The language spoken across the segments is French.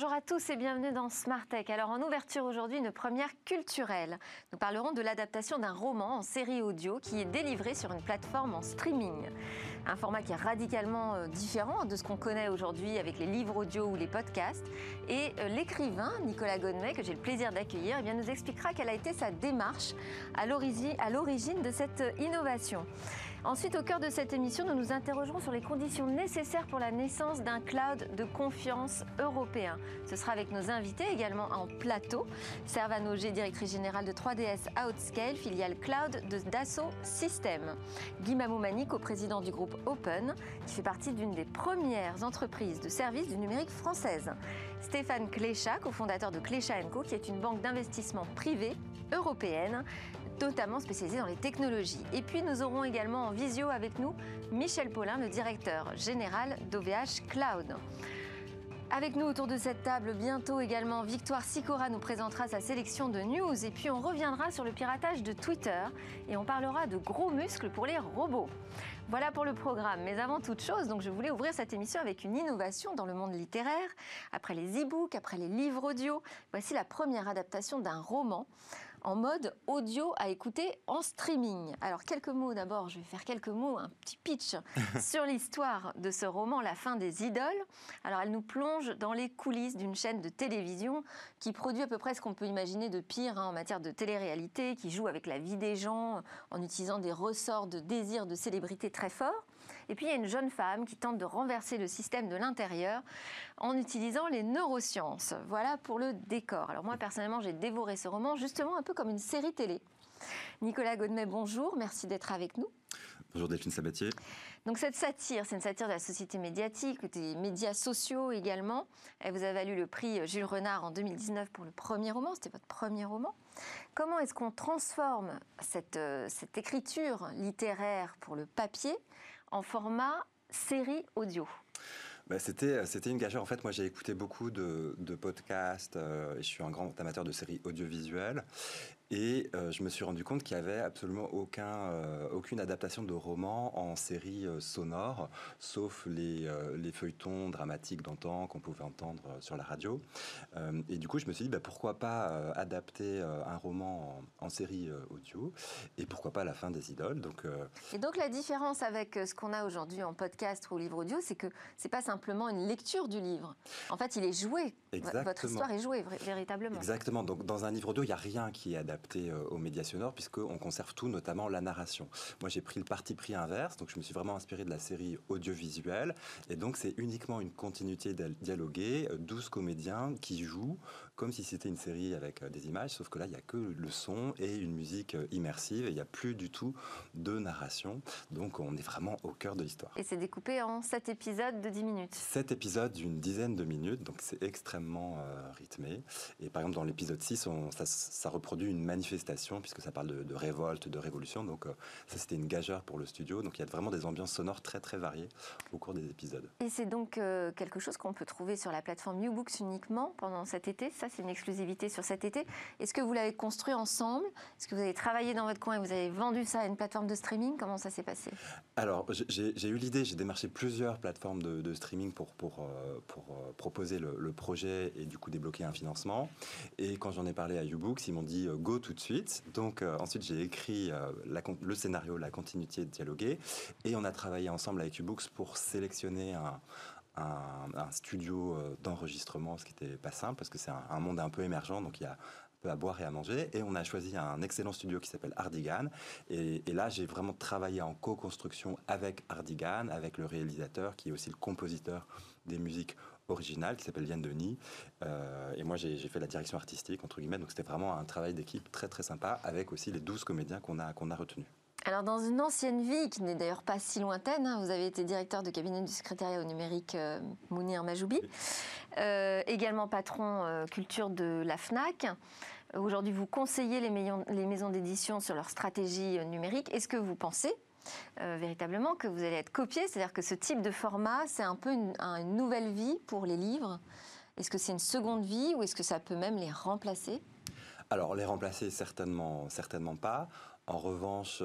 Bonjour à tous et bienvenue dans Smart Tech. Alors en ouverture aujourd'hui, une première culturelle. Nous parlerons de l'adaptation d'un roman en série audio qui est délivré sur une plateforme en streaming. Un format qui est radicalement euh, différent de ce qu'on connaît aujourd'hui avec les livres audio ou les podcasts. Et euh, l'écrivain Nicolas Godmet, que j'ai le plaisir d'accueillir, eh bien nous expliquera quelle a été sa démarche à l'origine de cette euh, innovation. Ensuite, au cœur de cette émission, nous nous interrogerons sur les conditions nécessaires pour la naissance d'un cloud de confiance européen. Ce sera avec nos invités également en plateau. Servan Auger, directrice générale de 3DS Outscale, filiale cloud de Dassault Systèmes. Guy Mamoumani, co-président du groupe Open, qui fait partie d'une des premières entreprises de services du numérique française. Stéphane Clécha, cofondateur de Clécha Co, qui est une banque d'investissement privée européenne notamment spécialisée dans les technologies. Et puis nous aurons également en visio avec nous Michel Paulin, le directeur général d'OVH Cloud. Avec nous autour de cette table, bientôt également, Victoire Sicora nous présentera sa sélection de news et puis on reviendra sur le piratage de Twitter et on parlera de gros muscles pour les robots. Voilà pour le programme. Mais avant toute chose, donc je voulais ouvrir cette émission avec une innovation dans le monde littéraire. Après les e-books, après les livres audio, voici la première adaptation d'un roman en mode audio à écouter en streaming. Alors quelques mots d'abord, je vais faire quelques mots, un petit pitch sur l'histoire de ce roman La fin des idoles. Alors elle nous plonge dans les coulisses d'une chaîne de télévision qui produit à peu près ce qu'on peut imaginer de pire hein, en matière de télé-réalité, qui joue avec la vie des gens en utilisant des ressorts de désir de célébrité très forts. Et puis il y a une jeune femme qui tente de renverser le système de l'intérieur en utilisant les neurosciences. Voilà pour le décor. Alors moi personnellement j'ai dévoré ce roman justement un peu comme une série télé. Nicolas Godmet, bonjour, merci d'être avec nous. Bonjour Delphine Sabatier. Donc cette satire, c'est une satire de la société médiatique, des médias sociaux également. Elle vous a valu le prix Jules Renard en 2019 pour le premier roman, c'était votre premier roman. Comment est-ce qu'on transforme cette, euh, cette écriture littéraire pour le papier? En format série audio bah, c'était, c'était une gageure. En fait, moi, j'ai écouté beaucoup de, podcasts euh, je suis un grand amateur de séries audiovisuelles. Et euh, je me suis rendu compte qu'il n'y avait absolument aucun, euh, aucune adaptation de roman en série euh, sonore, sauf les, les, feuilletons dramatiques d'antan qu'on pouvait entendre sur la radio. et du coup, je me suis dit, bah, pourquoi pas adapter un roman en, série audio et pourquoi pas la fin des idoles. Donc, Et donc, la différence avec ce qu'on a aujourd'hui en podcast ou livre audio, c'est que c'est pas simplement une lecture du livre. En fait, il est joué. Exactement. Votre histoire est jouée véritablement. Exactement. Donc, dans un livre audio, il n'y a rien qui est adapté euh, aux médias sonores, puisqu'on conserve tout, notamment la narration. Moi, j'ai pris le parti pris inverse, donc je me suis vraiment inspiré de la série audiovisuelle, et donc c'est uniquement une continuité dialoguée, 12 euh, comédiens qui jouent comme si c'était une série avec euh, des images, sauf que là, il n'y a que le son et une musique immersive, et il n'y a plus du tout de narration, donc on est vraiment au cœur de l'histoire. Et c'est découpé en 7 épisodes de 10 minutes 7 épisodes d'une dizaine de minutes, donc c'est extrêmement rythmé. Et par exemple, dans l'épisode 6, on, ça, ça reproduit une manifestation, puisque ça parle de, révolte, de révolution. Donc euh, ça, c'était une gageure pour le studio. Donc il y a vraiment des ambiances sonores très très variées au cours des épisodes. Et c'est donc euh, quelque chose qu'on peut trouver sur la plateforme Newbooks uniquement pendant cet été. Ça, c'est une exclusivité sur cet été. Est-ce que vous l'avez construit ensemble? Est-ce que vous avez travaillé dans votre coin et vous avez vendu ça à une plateforme de streaming? Comment ça s'est passé? Alors, j'ai eu l'idée, j'ai démarché plusieurs plateformes de, streaming pour, pour, euh, pour proposer le, le, projet et du coup débloquer un financement. Et quand j'en ai parlé à Ubooks, ils m'ont dit go tout de suite. Donc euh, ensuite j'ai écrit euh, le scénario, la continuité de dialoguer, et on a travaillé ensemble avec Ubooks pour sélectionner un, studio euh, d'enregistrement, ce qui n'était pas simple parce que c'est un, monde un peu émergent, donc il y a peu à boire et à manger. Et on a choisi un excellent studio qui s'appelle Hardigan. Et, et là, j'ai vraiment travaillé en co-construction avec Hardigan, avec le réalisateur qui est aussi le compositeur des musiques original qui s'appelle Yann Denis. Euh, et moi, j'ai fait la direction artistique, entre guillemets. Donc, c'était vraiment un travail d'équipe très, très sympa avec aussi les 12 comédiens qu'on a, qu'on a retenus. Alors, dans une ancienne vie, qui n'est d'ailleurs pas si lointaine, hein, vous avez été directeur de cabinet du secrétariat au numérique euh, Mounir Majoubi, euh, également patron culture de la FNAC. Aujourd'hui, vous conseillez les, les maisons d'édition sur leur stratégie numérique. Est-ce que vous pensez euh, véritablement que vous allez être copié, c'est-à-dire que ce type de format, c'est un peu une, nouvelle vie pour les livres. Est-ce que c'est une seconde vie ou est-ce que ça peut même les remplacer? Alors, les remplacer, certainement, certainement pas. En revanche,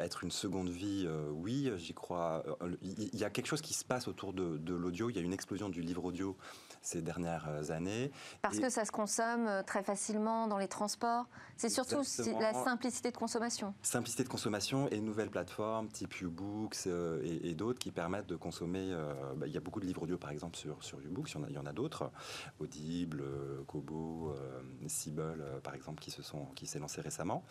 être une seconde vie, oui, j'y crois. Il y a quelque chose qui se passe autour de, de l'audio. Il y a une explosion du livre audio ces dernières euh, années. Parce que ça se consomme euh, très facilement dans les transports. C'est surtout la simplicité de consommation. Simplicité de consommation et nouvelles plateformes type Ubooks euh, et, d'autres qui permettent de consommer. Bah, il y a beaucoup de livres audio par exemple sur, sur Ubooks, il y en a, il y en a d'autres. Audible, Kobo, Siebel par exemple qui se sont qui s'est lancé récemment.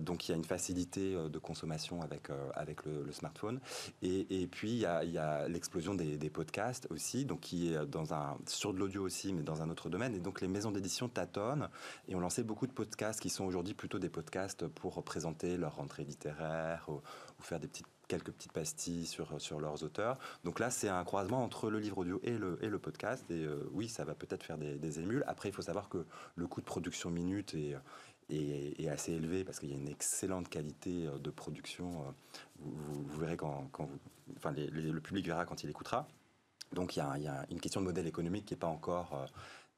donc il y a une facilité de consommation avec, avec le, smartphone. Et, puis il y a, l'explosion des, des, podcasts aussi, donc qui est dans un sur de l'audio aussi, mais dans un autre domaine. Et donc les maisons d'édition tâtonnent et ont lancé beaucoup de podcasts qui sont aujourd'hui plutôt des podcasts pour présenter leur rentrée littéraire ou, faire des petites quelques petites pastilles sur, sur leurs auteurs. Donc là, c'est un croisement entre le livre audio et le, et le podcast. Et euh, oui, ça va peut-être faire des, émules. Après, il faut savoir que le coût de production minute est, est, assez élevé parce qu'il y a une excellente qualité euh, de production. Euh, vous, verrez quand, quand vous, enfin, le public verra quand il écoutera. Donc il y, a, une question de modèle économique qui n'est pas encore euh,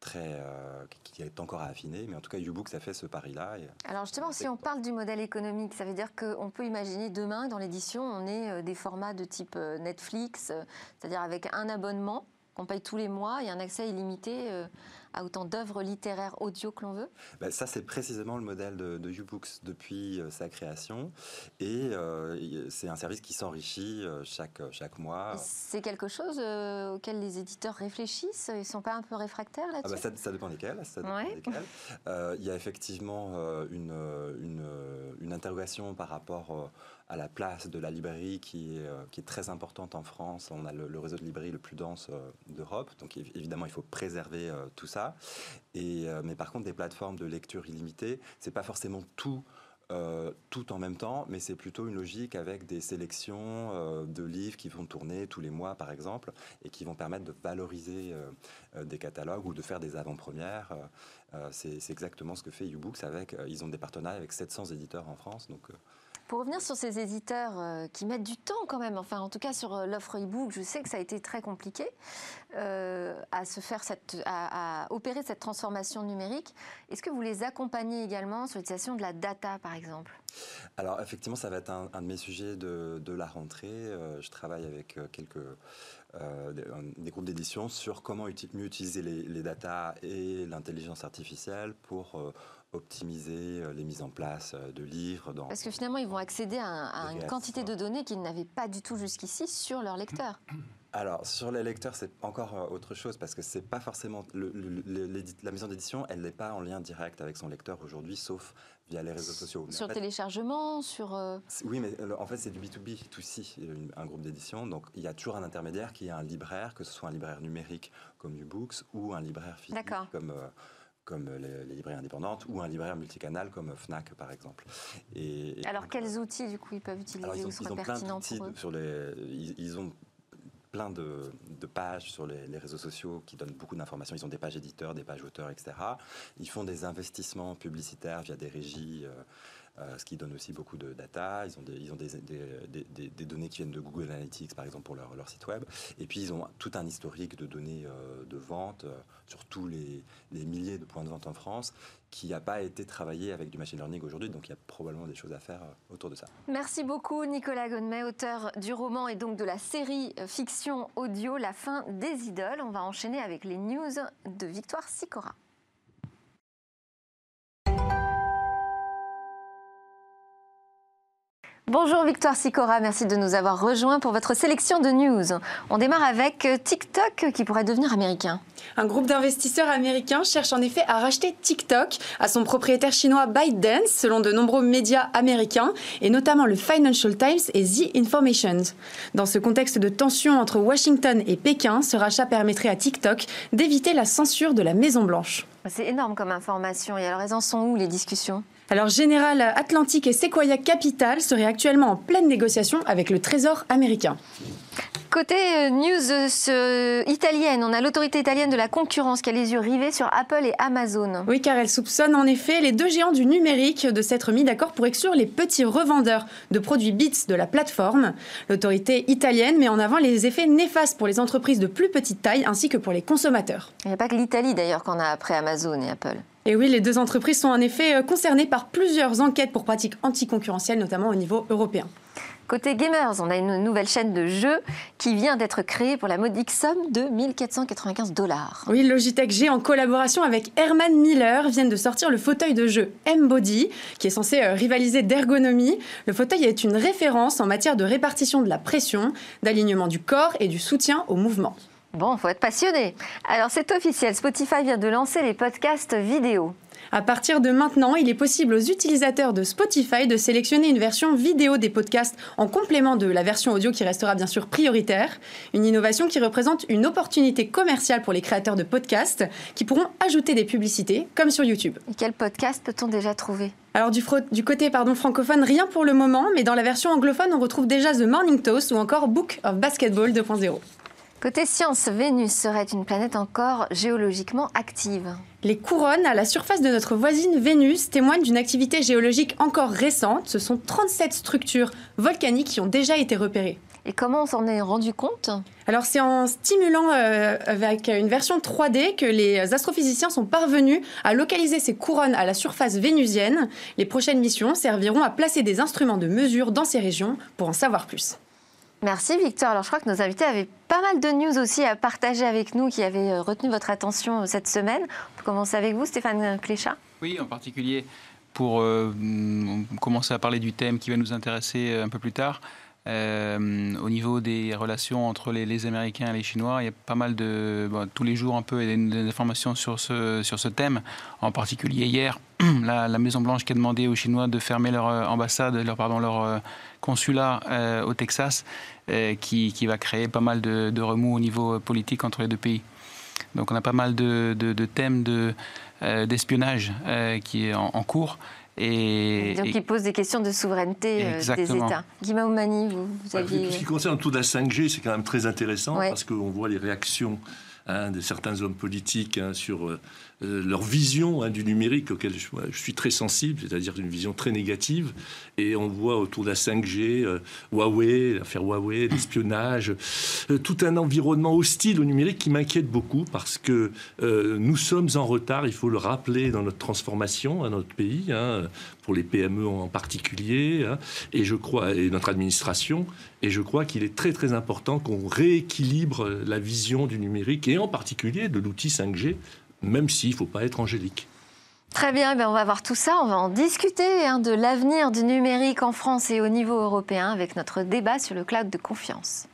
très, euh, qui est encore à affiner, mais en tout cas YouBook ça fait ce pari-là. Alors justement, si on parle du modèle économique, ça veut dire qu'on peut imaginer demain dans l'édition, on ait des formats de type Netflix, c'est-à-dire avec un abonnement qu'on paye tous les mois et un accès illimité à autant d'œuvres littéraires audio que l'on veut ben, Ça, c'est précisément le modèle de, de YouBooks depuis euh, sa création. Et euh, c'est un service qui s'enrichit euh, chaque, chaque mois. C'est quelque chose auquel les éditeurs réfléchissent? Ils ne sont pas un peu réfractaires ah, là-dessus? ça, ça, dépend desquels. Ça il y a effectivement une, une, une, interrogation par rapport à la place de la librairie qui est, qui est très importante en France. On a le, réseau de librairies le plus dense d'Europe. Donc évidemment, il faut préserver tout ça. Et, euh, mais par contre, des plateformes de lecture illimitée, c'est pas forcément tout. Euh, tout en même temps, mais c'est plutôt une logique avec des sélections euh, de livres qui vont tourner tous les mois, par exemple, et qui vont permettre de valoriser des catalogues ou de faire des avant-premières. c'est exactement ce que fait YouBooks avec. ils ont des partenariats avec 700 éditeurs en France, donc. Pour revenir sur ces éditeurs euh, qui mettent du temps quand même, enfin en tout cas sur euh, l'offre e-book, je sais que ça a été très compliqué euh, à se faire cette, à, opérer cette transformation numérique. Est-ce que vous les accompagnez également sur l'utilisation de la data, par exemple? Alors effectivement, ça va être un, de mes sujets de, la rentrée. je travaille avec quelques des, groupes d'édition sur comment mieux utiliser les, les data et l'intelligence artificielle pour optimiser euh, les mises en place euh, de livres. Dans Parce que finalement, ils vont accéder à, une quantité de données qu'ils n'avaient pas du tout jusqu'ici sur leur lecteur. Alors, sur les lecteurs, c'est encore euh, autre chose parce que c'est pas forcément. la maison d'édition, elle n'est pas en lien direct avec son lecteur aujourd'hui, sauf via les réseaux sociaux. sur téléchargement, sur. Oui, mais en fait, c'est du B2B, tout ci un groupe d'édition. Donc, il y a toujours un intermédiaire qui est un libraire, que ce soit un libraire numérique comme Ubooks ou un libraire physique comme comme les, librairies indépendantes ou un libraire multicanal comme Fnac par exemple. Et, Alors quels outils du coup ils peuvent utiliser ou sont pertinents pour eux sur les, ils, ont plein de, pages sur les, réseaux sociaux qui donnent beaucoup d'informations. Ils ont des pages éditeurs, des pages auteurs, etc. Ils font des investissements publicitaires via des régies. Euh, euh, ce qui donne aussi beaucoup de data. Ils ont, des, données qui viennent de Google Analytics, par exemple, pour leur, site web. Et puis, ils ont tout un historique de données euh, de vente euh, sur tous les, les, milliers de points de vente en France qui n'a pas été travaillé avec du machine learning aujourd'hui. Donc, il y a probablement des choses à faire autour de ça. Merci beaucoup, Nicolas Gonmet, auteur du roman et donc de la série fiction audio La fin des idoles. On va enchaîner avec les news de Victoire Sicora. Bonjour Victoire Sicora, merci de nous avoir rejoints pour votre sélection de news. On démarre avec euh, TikTok qui pourrait devenir américain. Un groupe d'investisseurs américains cherche en effet à racheter TikTok à son propriétaire chinois ByteDance, selon de nombreux médias américains, et notamment le Financial Times et The Information. Dans ce contexte de tension entre Washington et Pékin, ce rachat permettrait à TikTok d'éviter la censure de la Maison-Blanche. C'est énorme comme information. Et alors, elles en sont où les discussions? Alors General Atlantic et Sequoia Capital seraient actuellement en pleine négociation avec le Trésor américain. Côté euh, news euh, italienne, on a l'autorité italienne de la concurrence qui a les yeux rivés sur Apple et Amazon. Oui, car elle soupçonne en effet les deux géants du numérique de s'être mis d'accord pour exclure les petits revendeurs de produits bits de la plateforme. L'autorité italienne met en avant les effets néfastes pour les entreprises de plus petite taille ainsi que pour les consommateurs. Il n'y a pas que l'Italie d'ailleurs qu'on a après Amazon et Apple. Et oui, les deux entreprises sont en effet euh, concernées par plusieurs enquêtes pour pratiques anticoncurrentielles, notamment au niveau européen. Côté gamers, on a une nouvelle chaîne de jeux qui vient d'être créée pour la modique somme de 1495 dollars. Oui, Logitech G, en collaboration avec Herman Miller, viennent de sortir le fauteuil de jeu M-Body, qui est censé euh, rivaliser d'ergonomie. Le fauteuil est une référence en matière de répartition de la pression, d'alignement du corps et du soutien au mouvement. Bon, faut être passionné. Alors c'est officiel, Spotify vient de lancer les podcasts vidéo. À partir de maintenant, il est possible aux utilisateurs de Spotify de sélectionner une version vidéo des podcasts en complément de la version audio qui restera bien sûr prioritaire. Une innovation qui représente une opportunité commerciale pour les créateurs de podcasts qui pourront ajouter des publicités comme sur YouTube. Et quel podcast peut-on déjà trouver? Alors du, du côté pardon, francophone, rien pour le moment, mais dans la version anglophone, on retrouve déjà The Morning Toast ou encore Book of Basketball 2.0. Côté science, Vénus serait une planète encore géologiquement active. Les couronnes à la surface de notre voisine Vénus témoignent d'une activité géologique encore récente. Ce sont 37 structures volcaniques qui ont déjà été repérées. Et comment on s'en est rendu compte? Alors c'est en stimulant euh, avec une version 3D que les astrophysiciens sont parvenus à localiser ces couronnes à la surface vénusienne. Les prochaines missions serviront à placer des instruments de mesure dans ces régions pour en savoir plus. Merci Victor. Alors je crois que nos invités avaient pas mal de news aussi à partager avec nous qui avaient euh, retenu votre attention euh, cette semaine. On peut commencer avec vous, Stéphane Cléchat. Oui, en particulier pour euh, commencer à parler du thème qui va nous intéresser un peu plus tard. au niveau des relations entre les, Américains et les Chinois, il y a pas mal de tous les jours un peu des, des, informations sur ce sur ce thème. En particulier hier, la, la Maison Blanche qui a demandé aux Chinois de fermer leur ambassade, leur pardon leur consulat euh, au Texas euh, qui, qui, va créer pas mal de, de, remous au niveau politique entre les deux pays. Donc on a pas mal de, de, thèmes euh, d'espionnage qui est en, cours. Et, Donc, qui pose des questions de souveraineté des États. Guima Oumani, vous, vous aviez... Ce qui concerne tout la 5G, c'est quand même très intéressant parce qu'on voit les réactions hein, de certains hommes politiques hein, sur euh, leur vision hein, du numérique auquel je, suis très sensible, c'est-à-dire une vision très négative. Et on voit autour de la 5G, euh, Huawei, l'affaire Huawei, l'espionnage, euh, tout un environnement hostile au numérique qui m'inquiète beaucoup parce que nous sommes en retard, il faut le rappeler dans notre transformation à notre pays, pour les PME en particulier, et je crois, et notre administration, et je crois qu'il est très très important qu'on rééquilibre la vision du numérique et particulier de l'outil 5G même s'il ne faut pas être angélique. Très bien, eh on va voir tout ça, on va en discuter hein, de l'avenir du numérique en France et au niveau européen avec notre débat sur le cloud de confiance.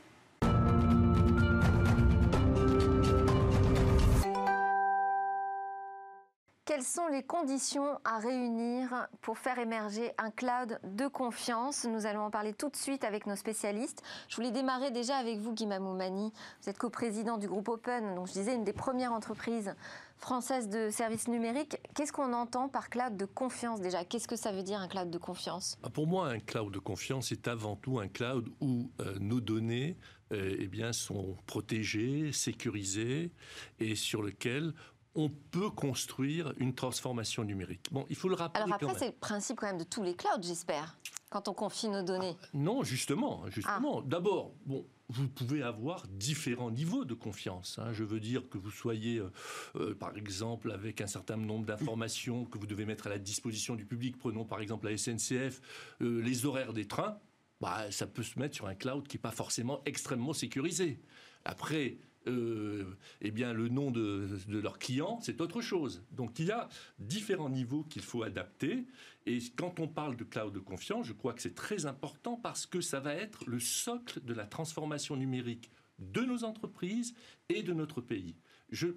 Quelles sont les conditions à réunir pour faire émerger un cloud de confiance? Nous allons en parler tout de suite avec nos spécialistes. Je voulais démarrer déjà avec vous, Guy Mamoumani. Vous êtes coprésident du groupe Open, donc je disais une des premières entreprises françaises de services numériques. Qu'est-ce qu'on entend par cloud de confiance déjà? Qu'est-ce que ça veut dire un cloud de confiance? Ah, Pour moi, un cloud de confiance est avant tout un cloud où euh, nos données euh, eh bien, sont protégées, sécurisées et sur lequel on peut construire une transformation numérique. Bon, il faut le rappeler. Alors après, c'est le principe quand même de tous les clouds, j'espère, quand on confie nos données. Ah, non, justement, justement. Ah. D'abord, bon, vous pouvez avoir différents niveaux de confiance. Hein. Je veux dire que vous soyez, euh, euh, par exemple, avec un certain nombre d'informations que vous devez mettre à la disposition du public. Prenons par exemple la SNCF, euh, les horaires des trains. Bah, ça peut se mettre sur un cloud qui n'est pas forcément extrêmement sécurisé. Après, eh bien, le nom de, de leur client, c'est autre chose. Donc il y a différents niveaux qu'il faut adapter. Et quand on parle de cloud de confiance, je crois que c'est très important parce que ça va être le socle de la transformation numérique de nos entreprises et de notre pays. Je,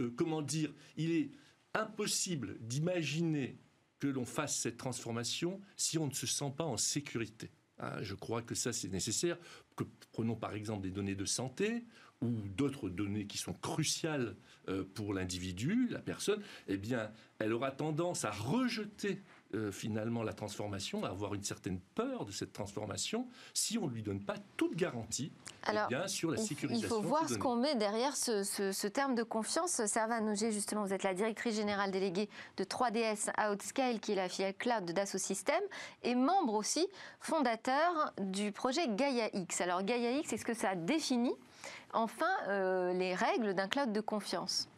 euh, comment dire, il est impossible d'imaginer que l'on fasse cette transformation si on ne se sent pas en sécurité. Ah, je crois que ça, c'est nécessaire. Que, prenons par exemple des données de santé ou d'autres données qui sont cruciales euh, pour l'individu, la personne, eh bien, elle aura tendance à rejeter euh, finalement la transformation, à avoir une certaine peur de cette transformation, si on ne lui donne pas toute garantie eh bien, sur la sécurisation. Il faut voir ce qu'on met derrière ce, terme de confiance. Servan Noger, justement, vous êtes la directrice générale déléguée de 3DS Outscale, qui est la filiale cloud de Dassault Systèmes, et membre aussi fondateur du projet Gaia X. Alors Gaia X, est-ce que ça définit enfin euh, les règles d'un cloud de confiance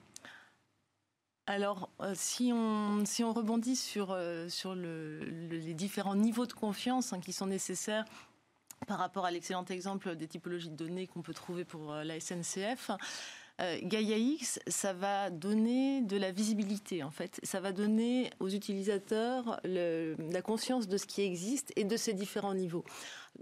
alors, si, on, si on rebondit sur, sur les différents niveaux de confiance hein, qui sont nécessaires par rapport à l'excellent exemple des typologies de données qu'on peut trouver pour la SNCF, euh, ça va donner de la visibilité en fait. Ça va donner aux utilisateurs la conscience de ce qui existe et de ses différents niveaux.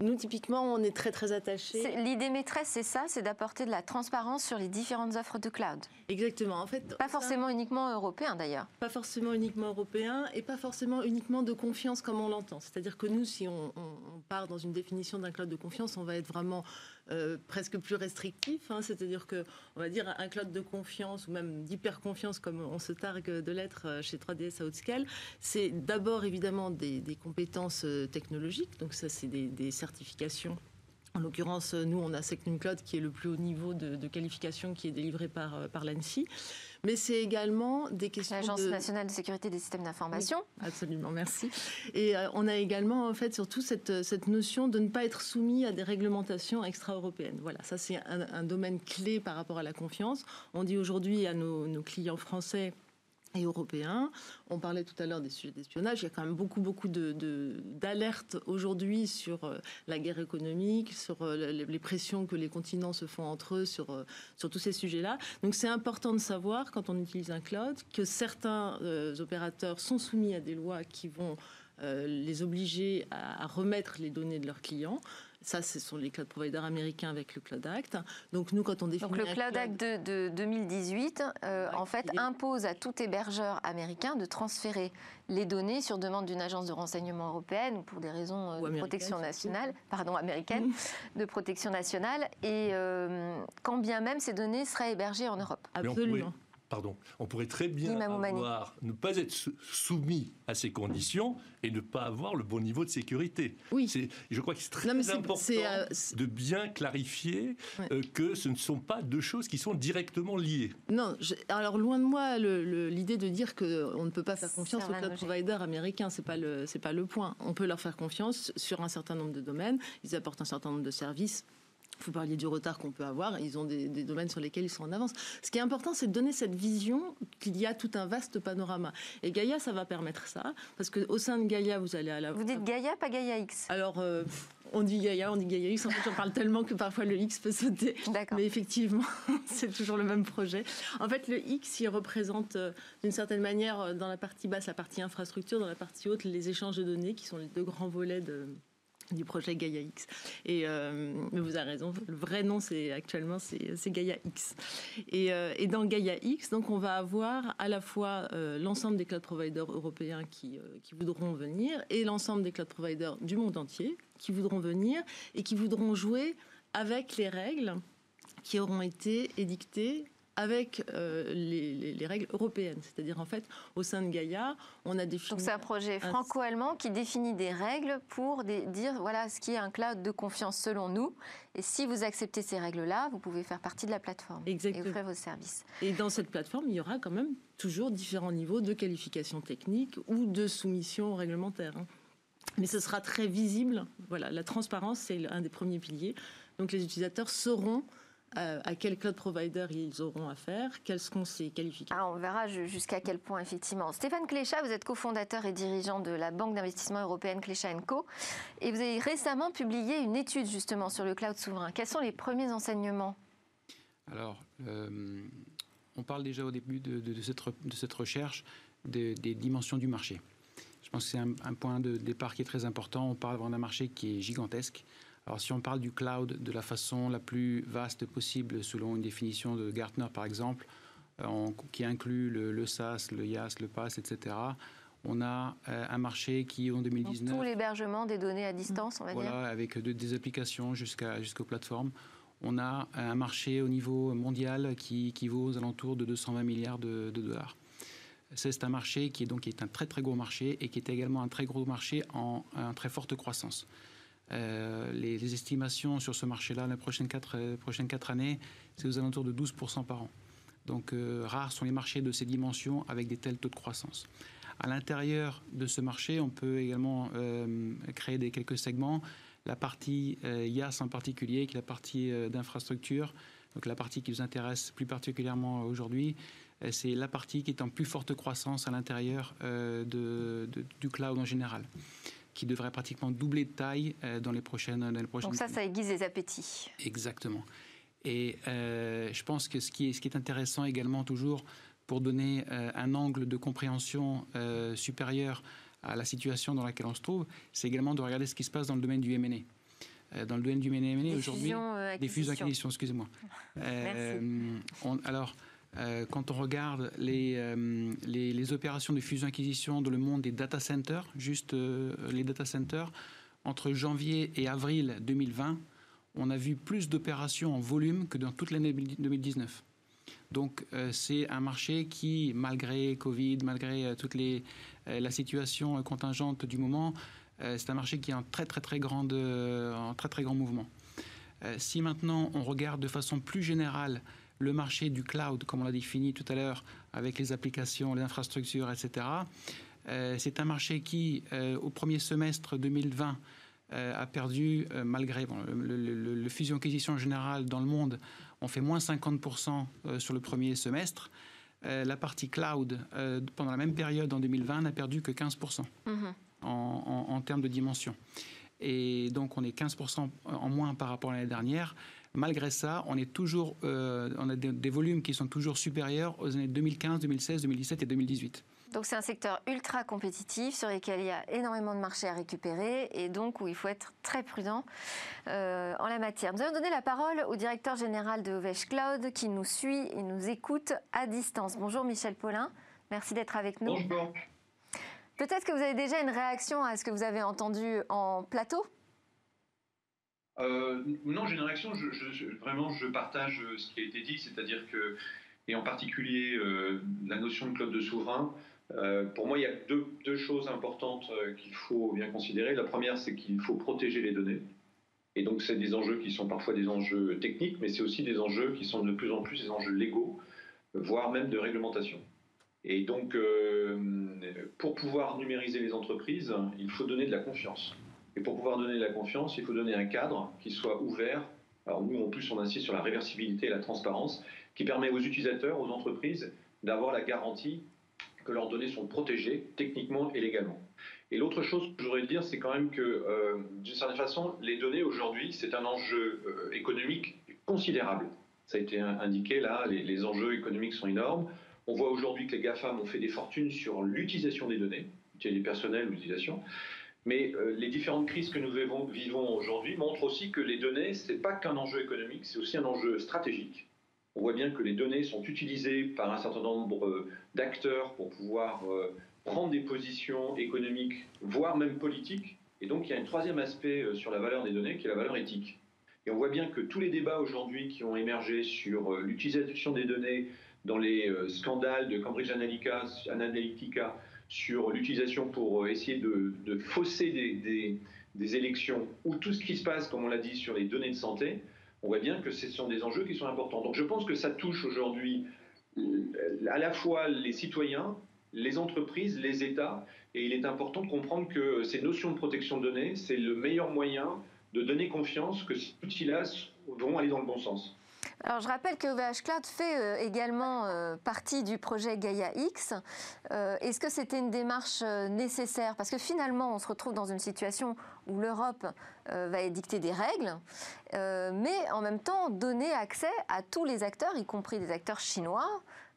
Nous, typiquement, on est très très attachés. L'idée maîtresse, c'est ça, c'est d'apporter de la transparence sur les différentes offres de cloud. Exactement. En fait, pas forcément uniquement européen d'ailleurs. Pas forcément uniquement européen et pas forcément uniquement de confiance comme on l'entend. C'est-à-dire que nous, si on, on part dans une définition d'un cloud de confiance, on va être vraiment euh, presque plus restrictif. Hein. C'est-à-dire que, on va dire, un cloud de confiance ou même d'hyper-confiance, comme on se targue de l'être euh, chez 3DS à Outscale, c'est d'abord évidemment des, compétences euh, technologiques. Donc ça, c'est des, certifications en l'occurrence, nous, on a Secnum Cloud qui est le plus haut niveau de, qualification qui est délivré par, par l'ANSI mais c'est également des questions. L'Agence nationale de sécurité des systèmes d'information. absolument, merci. Et euh, on a également, en fait, surtout cette, cette notion de ne pas être soumis à des réglementations extra-européennes. Voilà, ça c'est un, domaine clé par rapport à la confiance. On dit aujourd'hui à nos clients français et européens. On parlait tout à l'heure des sujets d'espionnage. Il y a quand même beaucoup, beaucoup d'alertes aujourd'hui sur euh, la guerre économique, sur euh, les pressions que les continents se font entre eux, sur, euh, sur tous ces sujets-là. Donc c'est important de savoir, quand on utilise un cloud, que certains opérateurs sont soumis à des lois qui vont les obliger à remettre les données de leurs clients. Ça, ce sont les cloud providers américains avec le Cloud Act. Donc nous, quand on définit... Donc le Cloud, Act de, 2018, euh, en fait, impose à tout hébergeur américain de transférer les données sur demande d'une agence de renseignement européenne ou pour des raisons euh, de protection nationale, pardon, américaine, de protection nationale, et euh, quand bien même ces données seraient hébergées en Europe. Absolument pardon, on pourrait très bien avoir, ne pas être soumis à ces conditions et ne pas avoir le bon niveau de sécurité. Oui. Je crois que c'est très important euh, de bien clarifier euh, que ce ne sont pas deux choses qui sont directement liées. Non, alors loin de moi l'idée de dire qu'on ne peut pas faire confiance aux cloud providers américains, c'est pas le c'est pas le point. On peut leur faire confiance sur un certain nombre de domaines. Ils apportent un certain nombre de services vous parliez du retard qu'on peut avoir. Ils ont des, domaines sur lesquels ils sont en avance. Ce qui est important, c'est de donner cette vision qu'il y a tout un vaste panorama. Et Gaïa, ça va permettre ça. Parce qu'au sein de Gaïa, vous allez à la. Vous dites Gaïa, pas Gaïa X Alors. Euh, on dit Gaïa, on dit Gaïa X. En fait, j'en parle tellement que parfois le X peut sauter. Mais effectivement, c'est toujours le même projet. En fait, le X, il représente euh, d'une certaine manière, euh, dans la partie basse, la partie infrastructure, dans la partie haute, les échanges de données, qui sont les deux grands volets de, du projet Gaia X. Et euh, vous avez raison, le vrai nom c'est actuellement c'est Gaia X. Euh, et, dans Gaia X, donc on va avoir à la fois euh, l'ensemble des cloud providers européens qui, qui voudront venir et l'ensemble des cloud providers du monde entier qui voudront venir et qui voudront jouer avec les règles qui auront été édictées avec euh, les, règles européennes. C'est-à-dire, en fait, au sein de Gaïa, on a défini. Donc, c'est un projet franco-allemand qui définit des règles pour dire voilà ce qui est un cloud de confiance selon nous. Et si vous acceptez ces règles-là, vous pouvez faire partie de la plateforme Exactement. et offrir vos services. Et dans cette plateforme, il y aura quand même toujours différents niveaux de qualification technique ou de soumission réglementaire. Hein. Mais ce sera très visible. Voilà, la transparence, c'est un des premiers piliers. Donc les utilisateurs sauront euh, à quel cloud provider ils auront affaire, quelles seront ces qualifications. Ah, on verra jusqu'à quel point, effectivement. Stéphane Clécha, vous êtes cofondateur et dirigeant de la banque d'investissement européenne Clécha Co. Et vous avez récemment publié une étude justement sur le cloud souverain. Quels sont les premiers enseignements? Alors, euh, on parle déjà au début de, cette, de cette, recherche des dimensions du marché. Je pense que c'est un, un, point de départ qui est très important. On parle d'un marché qui est gigantesque. Alors si on parle du cloud de la façon la plus vaste possible, selon une définition de Gartner par exemple, euh, qui inclut le, SaaS, le IaaS, le PaaS, etc., on a euh, un marché qui, en 2019... tout l'hébergement des données à distance, on va voilà, avec des applications jusqu'à, jusqu'aux plateformes. On a un marché au niveau mondial qui, qui vaut aux alentours de 220 milliards de, dollars. C'est un marché qui est donc qui est un très très gros marché et qui est également un très gros marché en, en très forte croissance. Euh, les, estimations sur ce marché-là, les prochaines quatre, euh, prochaines quatre années, c'est aux alentours de 12% par an. Donc euh, rares sont les marchés de ces dimensions avec des tels taux de croissance. À l'intérieur de ce marché, on peut également créer des, quelques segments. La partie IaaS en particulier, qui est la partie d'infrastructure, donc la partie qui nous intéresse plus particulièrement aujourd'hui, c'est la partie qui est en plus forte croissance à l'intérieur du cloud en général qui devrait pratiquement doubler de taille dans les prochaines, dans les prochaines Donc ça, ça aiguise les appétits. Exactement. Et je pense que ce qui est, ce qui est intéressant également toujours pour donner un angle de compréhension supérieur à la situation dans laquelle on se trouve, c'est également de regarder ce qui se passe dans le domaine du M&A. Euh, dans le domaine du M&A aujourd'hui, euh, des fusions acquisitions, excusez-moi. Euh, alors, quand on regarde les, les, opérations de fusion-acquisition dans le monde des data centers, juste les data centers, entre janvier et avril 2020, on a vu plus d'opérations en volume que dans toute l'année 2019. Donc c'est un marché qui, malgré Covid, malgré toutes les la situation contingente du moment, euh, c'est un marché qui est en très très très, grande, euh, très, très grand mouvement. Euh, si maintenant on regarde de façon plus générale le marché du cloud, comme on l'a défini tout à l'heure, avec les applications, les infrastructures, etc., c'est un marché qui, au premier semestre 2020, a perdu, malgré le, fusion-acquisition générale dans le monde, on fait moins 50% sur le premier semestre. la partie cloud, pendant la même période en 2020, n'a perdu que 15% en, termes de dimension. Et donc on est 15% en moins par rapport à l'année dernière. Malgré ça, on, est toujours, euh, on a des, volumes qui sont toujours supérieurs aux années 2015, 2016, 2017 et 2018. Donc c'est un secteur ultra compétitif sur lequel il y a énormément de marchés à récupérer et donc où il faut être très prudent euh, en la matière. Nous allons donner la parole au directeur général de Ovech Cloud qui nous suit et nous écoute à distance. Bonjour Michel Paulin, merci d'être avec nous. Bonjour. Peut-être que vous avez déjà une réaction à ce que vous avez entendu en plateau euh, non, j'ai une réaction. vraiment, je partage ce qui a été dit, c'est-à-dire que, et en particulier euh, la notion de club de souverain. Euh, pour moi, il y a deux, choses importantes qu'il faut bien considérer. La première, c'est qu'il faut protéger les données. Et donc, c'est des enjeux qui sont parfois des enjeux techniques, mais c'est aussi des enjeux qui sont de plus en plus des enjeux légaux, voire même de réglementation. Et donc, euh, pour pouvoir numériser les entreprises, il faut donner de la confiance. Et pour pouvoir donner de la confiance, il faut donner un cadre qui soit ouvert. Alors nous, en plus, on insiste sur la réversibilité et la transparence, qui permet aux utilisateurs, aux entreprises, d'avoir la garantie que leurs données sont protégées techniquement et légalement. Et l'autre chose que je voudrais dire, c'est quand même que, euh, d'une certaine façon, les données aujourd'hui, c'est un enjeu euh, économique considérable. Ça a été indiqué là, les, les enjeux économiques sont énormes. On voit aujourd'hui que les GAFAM ont fait des fortunes sur l'utilisation des données, des personnels ou l'utilisation. Mais euh, les différentes crises que nous vivons, aujourd'hui montrent aussi que les données, ce n'est pas qu'un enjeu économique, c'est aussi un enjeu stratégique. On voit bien que les données sont utilisées par un certain nombre euh, d'acteurs pour pouvoir euh, prendre des positions économiques, voire même politiques. Et donc il y a un troisième aspect sur la valeur des données qui est la valeur éthique. Et on voit bien que tous les débats aujourd'hui qui ont émergé sur l'utilisation des données dans les scandales de Cambridge Analytica, sur l'utilisation pour euh, essayer de, fausser des, élections, ou tout ce qui se passe, comme on l'a dit, sur les données de santé, on voit bien que ce sont des enjeux qui sont importants. Donc je pense que ça touche aujourd'hui euh, à la fois les citoyens, les entreprises, les États, et il est important de comprendre que ces notions de protection de données, c'est le meilleur moyen de donner confiance que ces outils-là vont aller dans le bon sens. Alors, je rappelle que OVH Cloud fait euh, également euh, partie du projet Gaia X. Euh, est-ce que c'était une démarche nécessaire? Parce que finalement, on se retrouve dans une situation où l'Europe va édicter des règles, mais en même temps donner accès à tous les acteurs, y compris des acteurs chinois,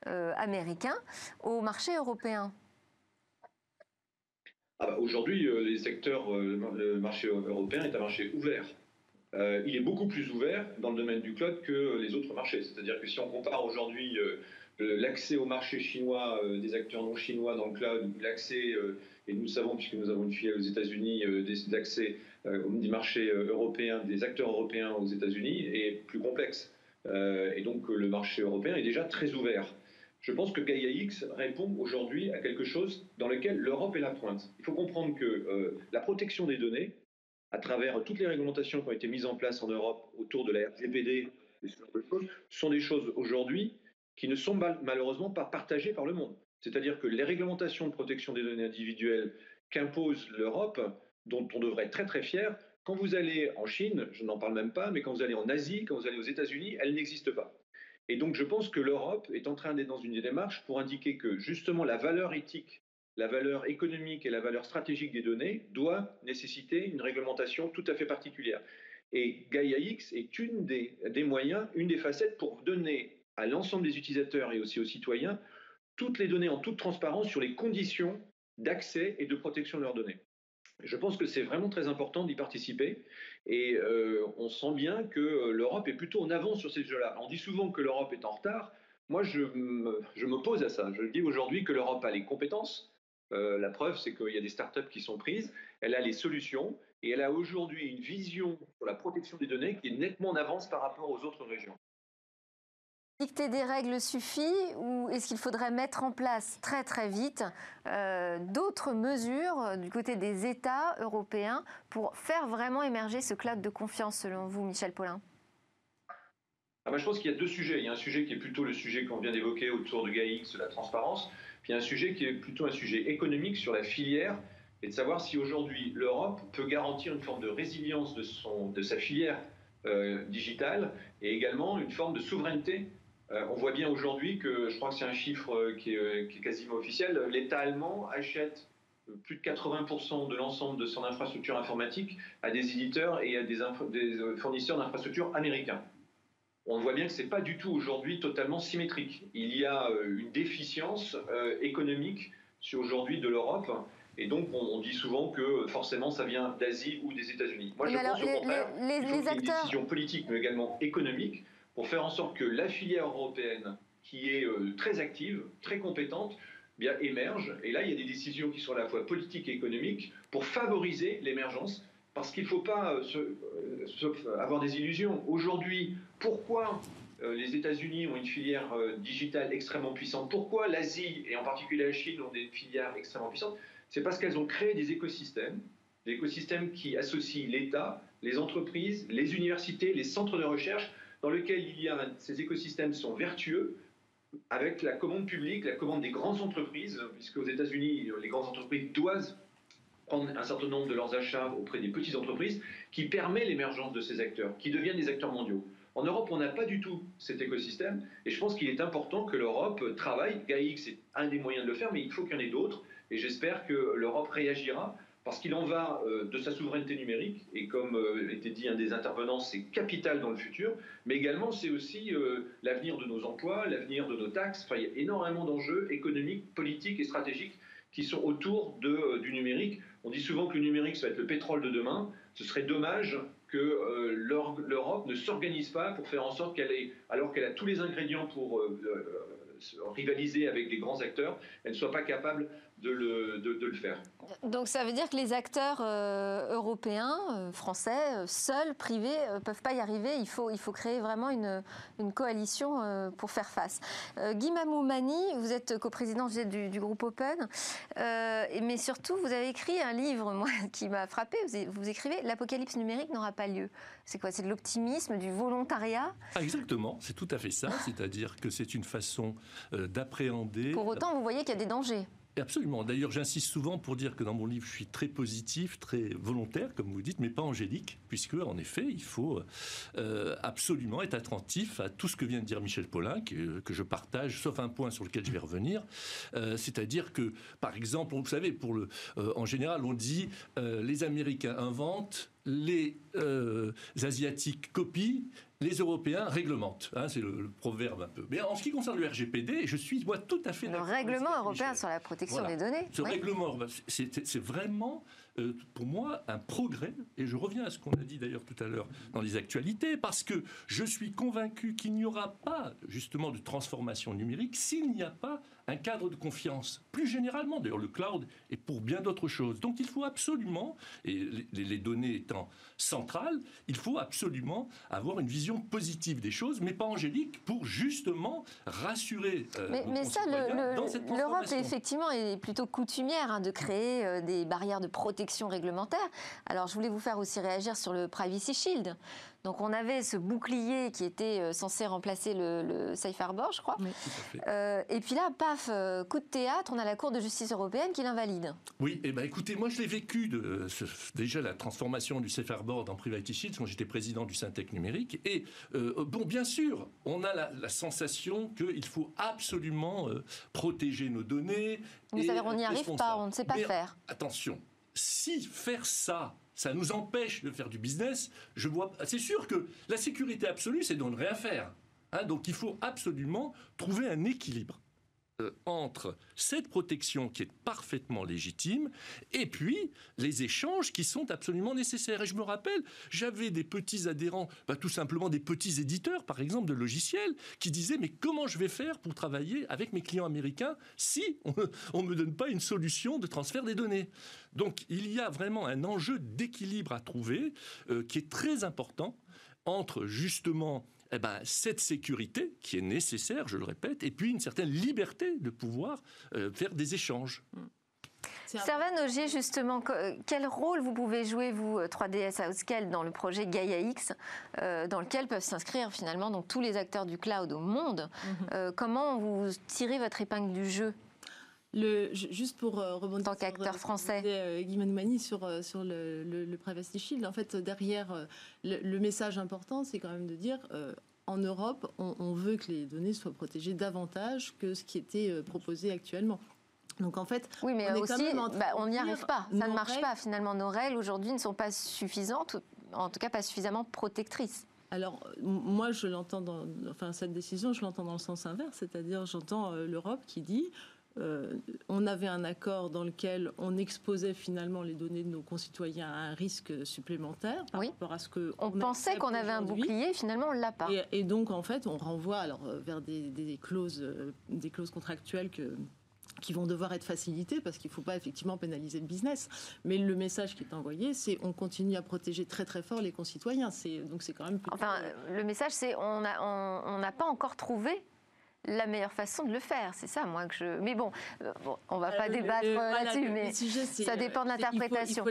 américains, au marché européen. Ah bah, aujourd'hui, le marché européen est un marché ouvert. Euh, il est beaucoup plus ouvert dans le domaine du cloud que les autres marchés. C'est-à-dire que si on compare aujourd'hui euh, l'accès au marché chinois euh, des acteurs non chinois dans le cloud, l'accès, et nous savons, puisque nous avons une filiale aux États-Unis, d'accès du marché européen, des acteurs européens aux États-Unis, est plus complexe. et donc le marché européen est déjà très ouvert. Je pense que Gaia X répond aujourd'hui à quelque chose dans lequel l'Europe est la pointe. Il faut comprendre que la protection des données, à travers toutes les réglementations qui ont été mises en place en Europe autour de la RGPD, sont des choses aujourd'hui qui ne sont malheureusement pas partagées par le monde. C'est-à-dire que les réglementations de protection des données individuelles qu'impose l'Europe, dont on devrait être très très fier, quand vous allez en Chine, je n'en parle même pas, mais quand vous allez en Asie, quand vous allez aux États-Unis, elles n'existent pas. Et donc je pense que l'Europe est en train d'être dans une démarche pour indiquer que justement la valeur éthique, la valeur économique et la valeur stratégique des données doit nécessiter une réglementation tout à fait particulière. Et Gaia X est une des, moyens, une des facettes pour donner à l'ensemble des utilisateurs et aussi aux citoyens toutes les données en toute transparence sur les conditions d'accès et de protection de leurs données. Je pense que c'est vraiment très important d'y participer et euh, on sent bien que l'Europe est plutôt en avance sur ces jeux-là. On dit souvent que l'Europe est en retard. Moi, je m'oppose à ça. Je dis aujourd'hui que l'Europe a les compétences. Euh, la preuve, c'est qu'il y a des startups qui sont prises. Elle a les solutions et elle a aujourd'hui une vision sur la protection des données qui est nettement en avance par rapport aux autres régions. Dicter des règles suffit ou est-ce qu'il faudrait mettre en place très très vite euh, d'autres mesures du côté des États européens pour faire vraiment émerger ce cloud de confiance selon vous, Michel Paulin? Ah bah, Je pense qu'il y a deux sujets. Il y a un sujet qui est plutôt le sujet qu'on vient d'évoquer autour de GAIX, la transparence, puis un sujet qui est plutôt un sujet économique sur la filière et de savoir si aujourd'hui l'Europe peut garantir une forme de résilience de, son, de sa filière euh, digitale et également une forme de souveraineté euh, on voit bien aujourd'hui que, je crois que c'est un chiffre euh, qui est, quasiment officiel, l'État allemand achète plus de 80% de l'ensemble de son infrastructure informatique à des éditeurs et à des, euh, fournisseurs d'infrastructures américains. On voit bien que ce n'est pas du tout aujourd'hui totalement symétrique. Il y a une déficience économique sur aujourd'hui de l'Europe. Et donc, on, dit souvent que forcément, ça vient d'Asie ou des États-Unis. Moi, je pense au contraire les, les, une décision politique, mais également économique, pour faire en sorte que la filière européenne, qui est euh, très active, très compétente, bien, émerge. Et là, il y a des décisions qui sont à la fois politiques et économiques pour favoriser l'émergence, parce qu'il ne faut pas euh, euh, avoir des illusions. Aujourd'hui, pourquoi les États-Unis ont une filière digitale extrêmement puissante? Pourquoi l'Asie, et en particulier la Chine, ont des filières extrêmement puissantes? C'est parce qu'elles ont créé des écosystèmes, des écosystèmes qui associent l'État, les entreprises, les universités, les centres de recherche, dans a, ces écosystèmes sont vertueux, avec la commande publique, la commande des grandes entreprises, puisque aux États-Unis, les grandes entreprises doivent prendre un certain nombre de leurs achats auprès des petites entreprises, qui permet l'émergence de ces acteurs, qui deviennent des acteurs mondiaux. En Europe, on n'a pas du tout cet écosystème, et je pense qu'il est important que l'Europe travaille. GAIX est un des moyens de le faire, mais il faut qu'il y en ait d'autres, et j'espère que l'Europe réagira parce qu'il en va euh, de sa souveraineté numérique, et comme euh, était dit un des intervenants, c'est capital dans le futur, mais également c'est aussi euh, l'avenir de nos emplois, l'avenir de nos taxes. Il y a énormément d'enjeux économiques, politiques et stratégiques qui sont autour du numérique. On dit souvent que le numérique, ça va être le pétrole de demain. Ce serait dommage que l'Europe ne s'organise pas pour faire en sorte qu'elle ait, alors qu'elle a tous les ingrédients pour rivaliser avec les grands acteurs, elle ne soit pas capable de le, de, le, faire. Donc ça veut dire que les acteurs euh, européens, euh, français, euh, seuls, privés, ne peuvent pas y arriver. Il faut, il faut créer vraiment une, une coalition pour faire face. Guy Mamoumani, vous êtes coprésident du, du groupe Open, mais surtout vous avez écrit un livre moi, qui m'a frappé. Vous, vous écrivez L'apocalypse numérique n'aura pas lieu. C'est quoi? C'est de l'optimisme, du volontariat? Ah, Exactement, c'est tout à fait ça. C'est-à-dire que c'est une façon d'appréhender. Pour autant, vous voyez qu'il y a des dangers. Absolument. D'ailleurs, j'insiste souvent pour dire que dans mon livre, je suis très positif, très volontaire, comme vous dites, mais pas angélique, puisque en effet, il faut euh, absolument être attentif à tout ce que vient de dire Michel Paulin, que, je partage, sauf un point sur lequel je vais revenir. Euh, c'est-à-dire que, par exemple, vous savez, pour le, euh, en général, on dit les Américains inventent, les Asiatiques copient, les Européens réglementent. Hein, c'est le, proverbe un peu. Mais en ce qui concerne le RGPD, je suis moi tout à fait Le règlement européen sur la protection des données. Ce règlement, c'est vraiment euh, pour moi un progrès, et je reviens à ce qu'on a dit d'ailleurs tout à l'heure dans les actualités, parce que je suis convaincu qu'il n'y aura pas justement de transformation numérique s'il n'y a pas un cadre de confiance, plus généralement d'ailleurs le cloud et pour bien d'autres choses. Donc il faut absolument, et les, données étant centrales, il faut absolument avoir une vision positive des choses, mais pas angélique, pour justement rassurer. Euh, mais, mais ça, l'Europe effectivement est plutôt coutumière hein, de créer euh, des barrières de protection protection réglementaire. Alors je voulais vous faire aussi réagir sur le Privacy Shield. Donc on avait ce bouclier qui était euh, censé remplacer le, Safe Harbor, je crois. Euh, et puis là, paf, euh, coup de théâtre, on a la Cour de justice européenne qui l'invalide. Oui, et eh ben écoutez, moi je l'ai vécu de, déjà la transformation du Safe Harbor dans Privacy Shield quand j'étais président du Syntec numérique. Et bon, bien sûr, on a la, sensation qu'il faut absolument protéger nos données. Vous savez, on n'y arrive pas, on ne sait pas faire. Attention, si faire ça ça nous empêche de faire du business. Je vois, c'est sûr que la sécurité absolue, c'est de ne rien faire. Hein. donc il faut absolument trouver un équilibre. Euh, entre cette protection qui est parfaitement légitime et puis les échanges qui sont absolument nécessaires. Et je me rappelle, j'avais des petits adhérents, bah, tout simplement des petits éditeurs, par exemple, de logiciels, qui disaient mais comment je vais faire pour travailler avec mes clients américains si on ne me donne pas une solution de transfert des données? Donc il y a vraiment un enjeu d'équilibre à trouver euh, qui est très important entre justement eh ben, cette sécurité qui est nécessaire, je le répète, et puis une certaine liberté de pouvoir euh, faire des échanges. Mm. Servan Ogier, justement, quel rôle vous pouvez jouer, vous, 3DS euh, Scale, dans le projet Gaia X, euh, dans lequel peuvent s'inscrire finalement donc, tous les acteurs du cloud au monde? Mm-hmm. Comment vous tirez votre épingle du jeu? Le, juste pour rebondir en tant qu'acteur français, Guy sur sur le, le, Privacy Shield. En fait, derrière le, message important, c'est quand même de dire en Europe, on, veut que les données soient protégées davantage que ce qui était euh, proposé actuellement. Donc en fait, oui, mais on aussi, bah, on n'y arrive pas. Ça ne marche pas. Finalement, nos règles aujourd'hui ne sont pas suffisantes, en tout cas pas suffisamment protectrices. Alors, moi, je l'entends dans, enfin, cette décision, je l'entends dans le sens inverse, c'est-à-dire, j'entends euh, l'Europe qui dit, euh, on avait un accord dans lequel on exposait finalement les données de nos concitoyens à un risque supplémentaire par rapport à ce que on, pensait qu'on avait un bouclier, finalement on l'a pas. Et, donc en fait, on renvoie alors euh, vers des, clauses, euh, des clauses contractuelles qui vont devoir être facilitées parce qu'il ne faut pas effectivement pénaliser le business. Mais le message qui est envoyé, c'est on continue à protéger très très fort les concitoyens. C'est donc c'est quand même. Enfin, le message, c'est on n'a pas encore trouvé la meilleure façon de le faire. C'est ça, moi, que je. Mais bon, euh, on va pas débattre là-dessus, mais ça dépend de l'interprétation.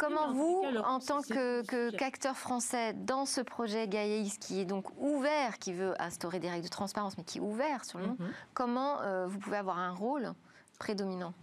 Comment vous, en tant qu'acteur français, dans ce projet Gaïaïs, qui est donc ouvert, qui veut instaurer des règles de transparence, mais qui est ouvert sur le monde, mhm. comment euh, vous pouvez avoir un rôle prédominant?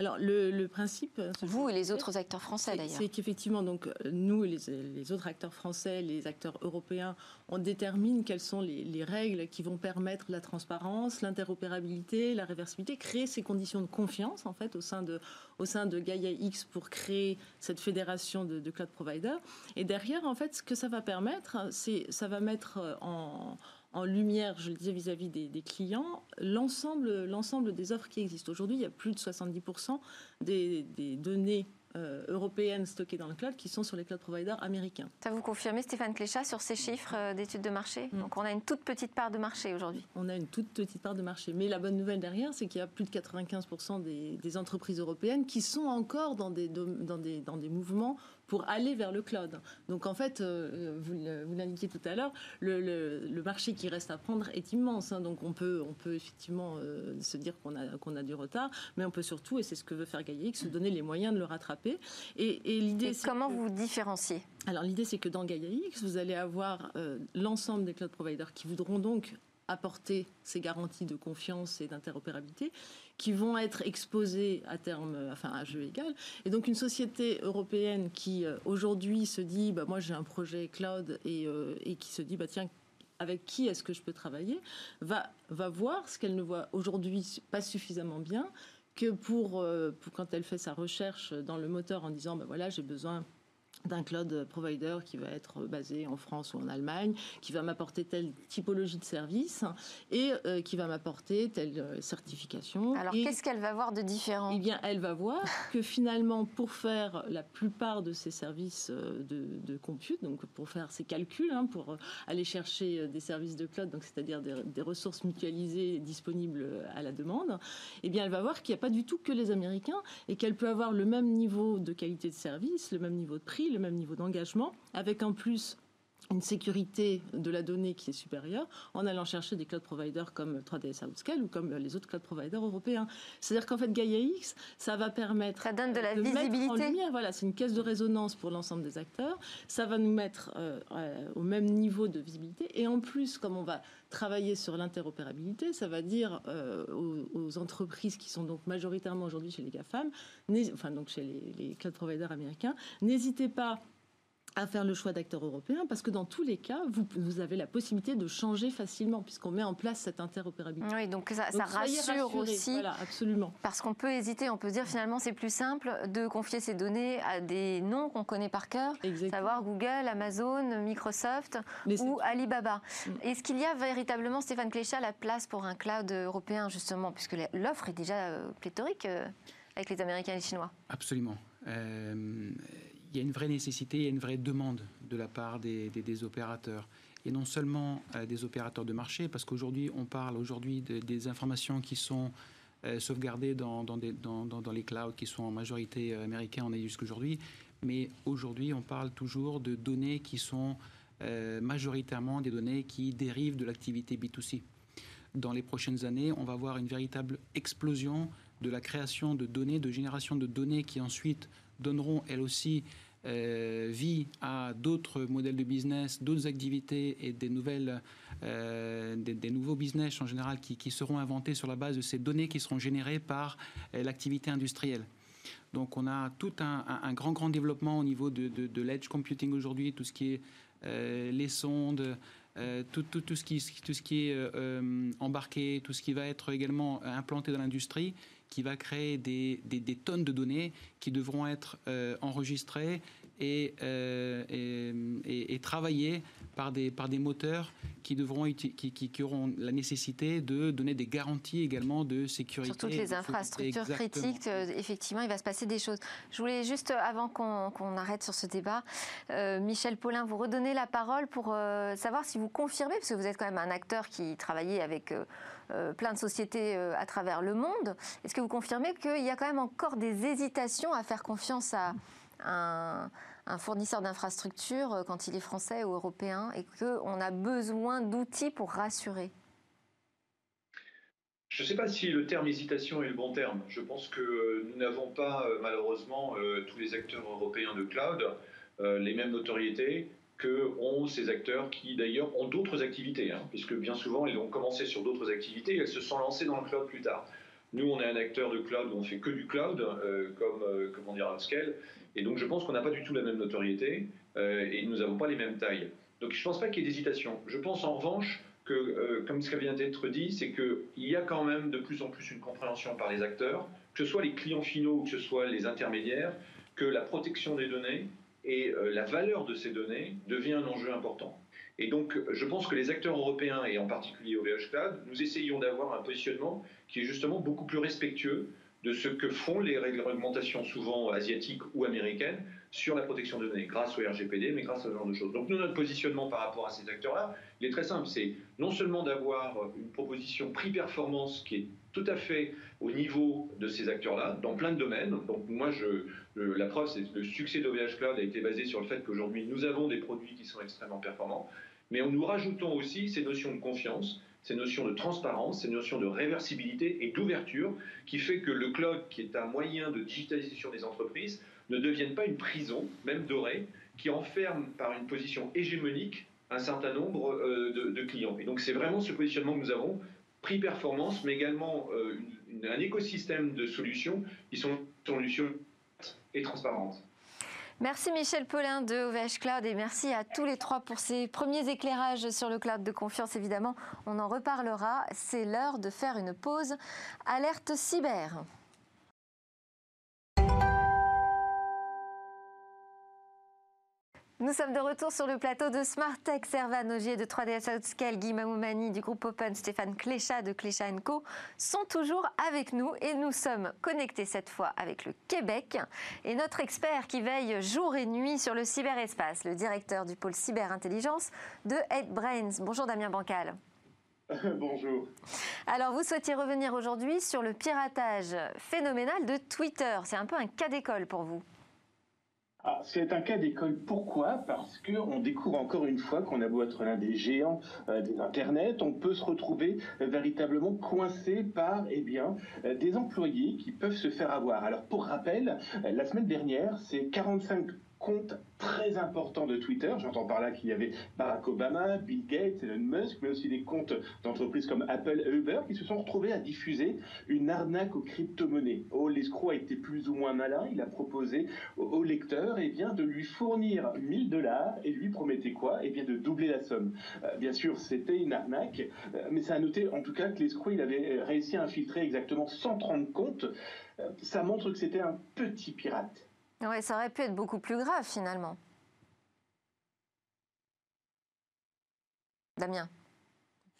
Alors le, principe, euh, vous et les autres acteurs français d'ailleurs, c'est qu'effectivement donc nous et les, autres acteurs français, les acteurs européens, on détermine quelles sont les, règles qui vont permettre la transparence, l'interopérabilité, la réversibilité, créer ces conditions de confiance en fait au sein de au sein de Gaia X pour créer cette fédération de, de cloud providers. Et derrière en fait ce que ça va permettre, c'est ça va mettre en en lumière, je le disais vis-à-vis des, clients, l'ensemble, l'ensemble des offres qui existent. Aujourd'hui, il y a plus de 70% des, des données euh, européennes stockées dans le cloud qui sont sur les cloud providers américains. Ça vous confirmez, Stéphane Cléchat, sur ces chiffres euh, d'études de marché? Mm. Donc on a une toute petite part de marché aujourd'hui. On a une toute petite part de marché. Mais la bonne nouvelle derrière, c'est qu'il y a plus de 95% des, des, entreprises européennes qui sont encore dans des, dans des, dans des mouvements pour aller vers le cloud. Donc en fait, euh, vous, l'indiquiez tout à l'heure, le, marché qui reste à prendre est immense. Hein. donc on peut, on peut effectivement euh, se dire qu'on a, qu'on a du retard, mais on peut surtout, et c'est ce que veut faire GaiaX, se donner les moyens de le rattraper. Et, l'idée, comment vous différenciez? Alors l'idée, c'est que dans GaiaX, vous allez avoir euh, l'ensemble des cloud providers qui voudront donc apporter ces garanties de confiance et d'interopérabilité qui vont être exposés à terme, euh, enfin à jeu égal. Et donc une société européenne qui euh, aujourd'hui se dit, bah, moi j'ai un projet cloud et, euh, et, qui se dit, bah, tiens, avec qui est-ce que je peux travailler, va, va voir ce qu'elle ne voit aujourd'hui pas suffisamment bien que pour, pour, quand elle fait sa recherche dans le moteur en disant, bah, voilà, j'ai besoin d'un cloud provider qui va être basé en France ou en Allemagne, qui va m'apporter telle typologie de service et euh, qui va m'apporter telle euh, certification. Alors qu'est-ce qu'elle va voir de différent? Eh bien, elle va voir que finalement, pour faire la plupart de ces services euh, de, de compute, donc pour faire ces calculs, hein, pour aller chercher des services de cloud, donc c'est-à-dire des, des, ressources mutualisées disponibles à la demande, eh bien, elle va voir qu'il n'y a pas du tout que les Américains et qu'elle peut avoir le même niveau de qualité de service, le même niveau de prix le même niveau d'engagement, avec en plus une sécurité de la donnée qui est supérieure en allant chercher des cloud providers comme 3ds Outscale ou comme les autres cloud providers européens. C'est-à-dire qu'en fait, Gaia X, ça va permettre. Ça donne de la visibilité. voilà, c'est une caisse de résonance pour l'ensemble des acteurs. Ça va nous mettre euh, euh, au même niveau de visibilité. Et en plus, comme on va travailler sur l'interopérabilité, ça va dire euh, aux, entreprises qui sont donc majoritairement aujourd'hui chez les GAFAM, enfin donc chez les, les cloud providers américains, n'hésitez pas à faire le choix d'acteurs européens parce que dans tous les cas, vous, vous avez la possibilité de changer facilement puisqu'on met en place cette interopérabilité. Oui, donc ça, ça rassure aussi. Voilà, absolument. Parce qu'on peut hésiter, on peut se dire finalement c'est plus simple de confier ces données à des noms qu'on connaît par cœur, savoir Google, Amazon, Microsoft ou Alibaba. Mm. Est-ce qu'il y a véritablement, Stéphane Cléchat, la place pour un cloud européen justement, puisque l'offre est déjà euh, pléthorique euh, avec les Américains et les Chinois? Absolument. Euh, il y a une vraie nécessité, il y a une vraie demande de la part des, opérateurs. Et non seulement euh, des opérateurs de marché, parce qu'aujourd'hui, on parle aujourd'hui des informations qui sont euh, sauvegardées dans, dans, les clouds qui sont en majorité euh, américains, on est jusqu'aujourd'hui. Mais aujourd'hui, on parle toujours de données qui sont majoritairement des données qui dérivent de l'activité B2C. Dans les prochaines années, on va voir une véritable explosion de la création de données, de génération de données qui ensuite donneront elles aussi euh, vie à d'autres modèles de business, d'autres activités et des nouvelles, euh, des, nouveaux business en général qui, seront inventés sur la base de ces données qui seront générées par euh, l'activité industrielle. Donc on a tout un, grand grand développement au niveau de, de, l'edge computing aujourd'hui, tout ce qui est les sondes, tout, tout, tout, ce qui, tout ce qui est embarqué, tout ce qui va être également implanté dans l'industrie qui va créer des, tonnes de données qui devront être euh, enregistrées et, euh, et, et, travaillées par des, par des moteurs qui, devront, qui, qui, auront la nécessité de donner des garanties également de sécurité. Sur toutes les infrastructures critiques, euh, effectivement, il va se passer des choses. Je voulais juste, avant qu'on arrête sur ce débat, Michel Paulin, vous redonner la parole pour savoir si vous confirmez, parce que vous êtes quand même un acteur qui travaillait avec euh, plein de sociétés euh, à travers le monde. Est-ce que vous confirmez qu'il y a quand même encore des hésitations à faire confiance à un, fournisseur d'infrastructures euh, quand il est français ou européen et qu'on a besoin d'outils pour rassurer je ne sais pas si le terme hésitation est le bon terme. Je pense que nous n'avons pas, malheureusement, tous les acteurs européens de cloud les mêmes notoriétés, que ont ces acteurs qui d'ailleurs ont d'autres activités, hein, puisque bien souvent ils ont commencé sur d'autres activités et elles se sont lancées dans le cloud plus tard. Nous, on est un acteur de cloud où on fait que du cloud, euh, comme euh, comment dire Upscale, et donc je pense qu'on n'a pas du tout la même notoriété euh, et nous n'avons pas les mêmes tailles. Donc je ne pense pas qu'il y ait d'hésitation. Je pense en revanche que, comme ce qui vient d'être dit, c'est qu'il y a quand même de plus en plus une compréhension par les acteurs, que ce soit les clients finaux ou que ce soit les intermédiaires, que la protection des données et euh, la valeur de ces données devient un enjeu important. Et donc, je pense que les acteurs européens, et en particulier OVH Cloud, nous essayons d'avoir un positionnement qui est justement beaucoup plus respectueux de ce que font les réglementations souvent asiatiques ou américaines sur la protection de données, grâce au RGPD, mais grâce à ce genre de choses. Donc nous, notre positionnement par rapport à ces acteurs-là, il est très simple. C'est non seulement d'avoir une proposition prix-performance qui est tout à fait au niveau de ces acteurs-là, dans plein de domaines. Donc moi, la preuve, c'est que le succès d'OVH Cloud a été basé sur le fait qu'aujourd'hui, nous avons des produits qui sont extrêmement performants, mais nous rajoutons aussi ces notions de confiance, ces notions de transparence, ces notions de réversibilité et d'ouverture, qui fait que le cloud, qui est un moyen de digitalisation des entreprises, ne devienne pas une prison, même dorée, qui enferme par une position hégémonique un certain nombre euh, de, clients. Et donc c'est vraiment ce positionnement que nous avons prix performance, mais également euh, un écosystème de solutions qui sont solutions et transparentes. Merci Michel Paulin de OVH Cloud et merci à tous les trois pour ces premiers éclairages sur le cloud de confiance. Évidemment, on en reparlera. C'est l'heure de faire une pause. Alerte cyber. Nous sommes de retour sur le plateau de Smart Tech, Servan Ogier de 3DS Outscale, Guy Mamoumani du groupe Open, Stéphane Cléchat de Cléchat Co sont toujours avec nous et nous sommes connectés cette fois avec le Québec et notre expert qui veille jour et nuit sur le cyberespace, le directeur du pôle cyberintelligence de HeadBrains. Bonjour Damien Bancal. Bonjour. Alors, vous souhaitiez revenir aujourd'hui sur le piratage phénoménal de Twitter. C'est un peu un cas d'école pour vous. Ah, c'est un cas d'école. Pourquoi? Parce qu'on découvre encore une fois qu'on a beau être l'un des géants euh, des Internets, on peut se retrouver euh, véritablement coincé par eh bien, euh, des employés qui peuvent se faire avoir. Alors pour rappel, la semaine dernière, c'est 45 compte très important de Twitter. J'entends par là qu'il y avait Barack Obama, Bill Gates, Elon Musk, mais aussi des comptes d'entreprises comme Apple et Uber qui se sont retrouvés à diffuser une arnaque aux crypto-monnaies. Oh, l'escroc a été plus ou moins malin. Il a proposé au, lecteur eh bien, de lui fournir 1000 dollars et lui promettait quoi? Eh bien, de doubler la somme. Euh, bien sûr, c'était une arnaque, euh, mais ça a noté en tout cas que l'escroc il avait réussi à infiltrer exactement 130 comptes. Euh, ça montre que c'était un petit pirate. Oui, ça aurait pu être beaucoup plus grave finalement. Damien,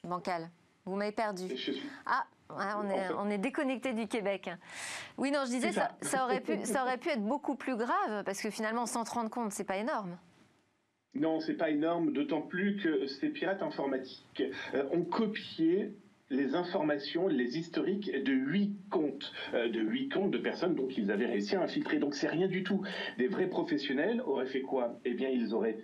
bancal, vous m'avez perdu. Ah, on est, on est déconnecté du Québec. Oui, non, je disais, ça, ça, aurait pu, ça aurait pu être beaucoup plus grave, parce que finalement, 130 comptes, c'est pas énorme. Non, c'est pas énorme, d'autant plus que ces pirates informatiques euh, ont copié les informations, les historiques de huit comptes, euh, de huit comptes de personnes dont ils avaient réussi à infiltrer. Donc c'est rien du tout. Des vrais professionnels auraient fait quoi? Eh bien, ils auraient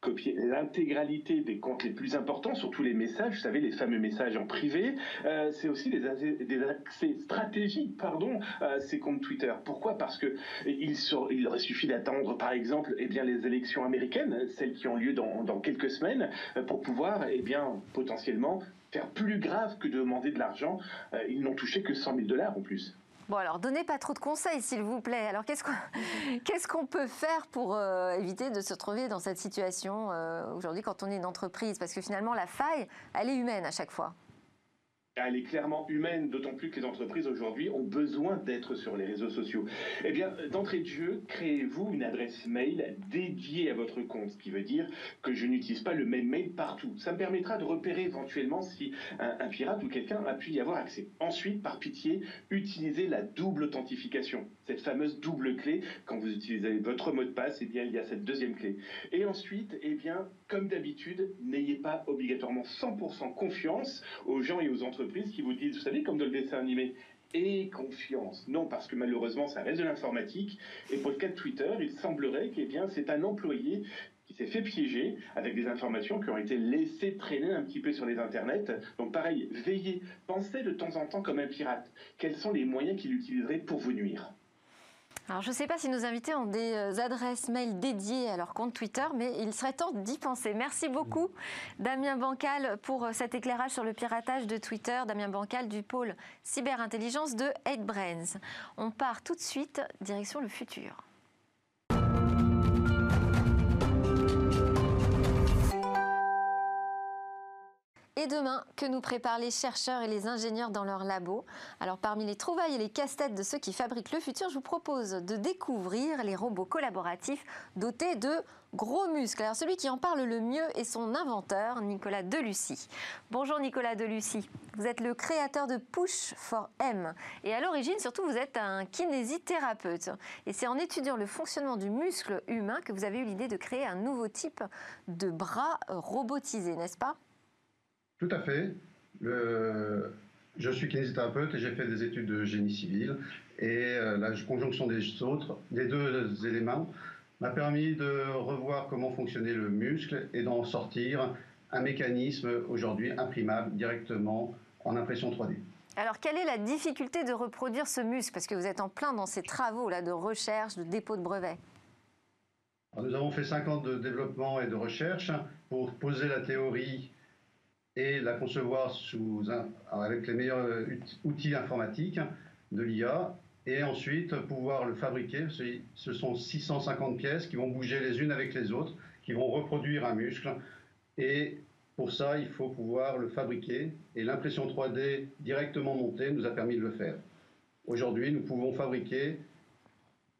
copié l'intégralité des comptes les plus importants, surtout les messages, vous savez, les fameux messages en privé. Euh, c'est aussi des, accès stratégiques, pardon, à ces comptes Twitter. Pourquoi? Parce que il, il, aurait suffi d'attendre, par exemple, eh bien, les élections américaines, celles qui ont lieu dans, dans quelques semaines, euh, pour pouvoir, eh bien, potentiellement faire plus grave que de demander de l'argent. Euh, ils n'ont touché que 100 000 dollars en plus. Bon, alors, donnez pas trop de conseils, s'il vous plaît. Alors, qu'est-ce qu'on peut faire pour euh, éviter de se retrouver dans cette situation euh, aujourd'hui quand on est une entreprise? Parce que finalement, la faille, elle est humaine à chaque fois elle est clairement humaine, d'autant plus que les entreprises aujourd'hui ont besoin d'être sur les réseaux sociaux. Eh bien, d'entrée de jeu, créez-vous une adresse mail dédiée à votre compte, ce qui veut dire que je n'utilise pas le même mail partout. Ça me permettra de repérer éventuellement si un, pirate ou quelqu'un a pu y avoir accès. Ensuite, par pitié, utilisez la double authentification, cette fameuse double clé. Quand vous utilisez votre mot de passe, eh bien, il y a cette deuxième clé. Et ensuite, eh bien, comme d'habitude, n'ayez pas obligatoirement 100% confiance aux gens et aux entreprises qui vous disent, vous savez, comme dans le dessin animé, et confiance. Non, parce que malheureusement, ça reste de l'informatique. Et pour le cas de Twitter, il semblerait que bien, c'est un employé qui s'est fait piéger avec des informations qui ont été laissées traîner un petit peu sur les internets. Donc pareil, veillez, pensez de temps en temps comme un pirate. Quels sont les moyens qu'il utiliserait pour vous nuire? Alors, je ne sais pas si nos invités ont des euh, adresses mail dédiées à leur compte Twitter, mais il serait temps d'y penser. Merci beaucoup, Damien Bancal, pour euh, cet éclairage sur le piratage de Twitter. Damien Bancal du pôle cyberintelligence de 8Brains. On part tout de suite direction le futur. Et demain, que nous préparent les chercheurs et les ingénieurs dans leurs labos Alors parmi les trouvailles et les casse-têtes de ceux qui fabriquent le futur, je vous propose de découvrir les robots collaboratifs dotés de gros muscles. Alors celui qui en parle le mieux est son inventeur, Nicolas Delucy. Bonjour Nicolas Delucy. Vous êtes le créateur de Push for M. Et à l'origine, surtout, vous êtes un kinésithérapeute. Et c'est en étudiant le fonctionnement du muscle humain que vous avez eu l'idée de créer un nouveau type de bras robotisé, n'est-ce pas? Tout à fait. Je suis kinésithérapeute et j'ai fait des études de génie civil. Et euh, la conjonction des autres, des deux éléments, m'a permis de revoir comment fonctionnait le muscle et d'en sortir un mécanisme aujourd'hui imprimable directement en impression 3D. Alors, quelle est la difficulté de reproduire ce muscle? Parce que vous êtes en plein dans ces travaux là, de recherche, de dépôt de brevets. nous avons fait 5 ans de développement et de recherche pour poser la théorie et la concevoir avec les meilleurs outils informatiques de l'IA et ensuite pouvoir le fabriquer. Ce sont 650 pièces qui vont bouger les unes avec les autres, qui vont reproduire un muscle. Et pour ça, il faut pouvoir le fabriquer. Et l'impression 3D directement montée nous a permis de le faire. Aujourd'hui, nous pouvons fabriquer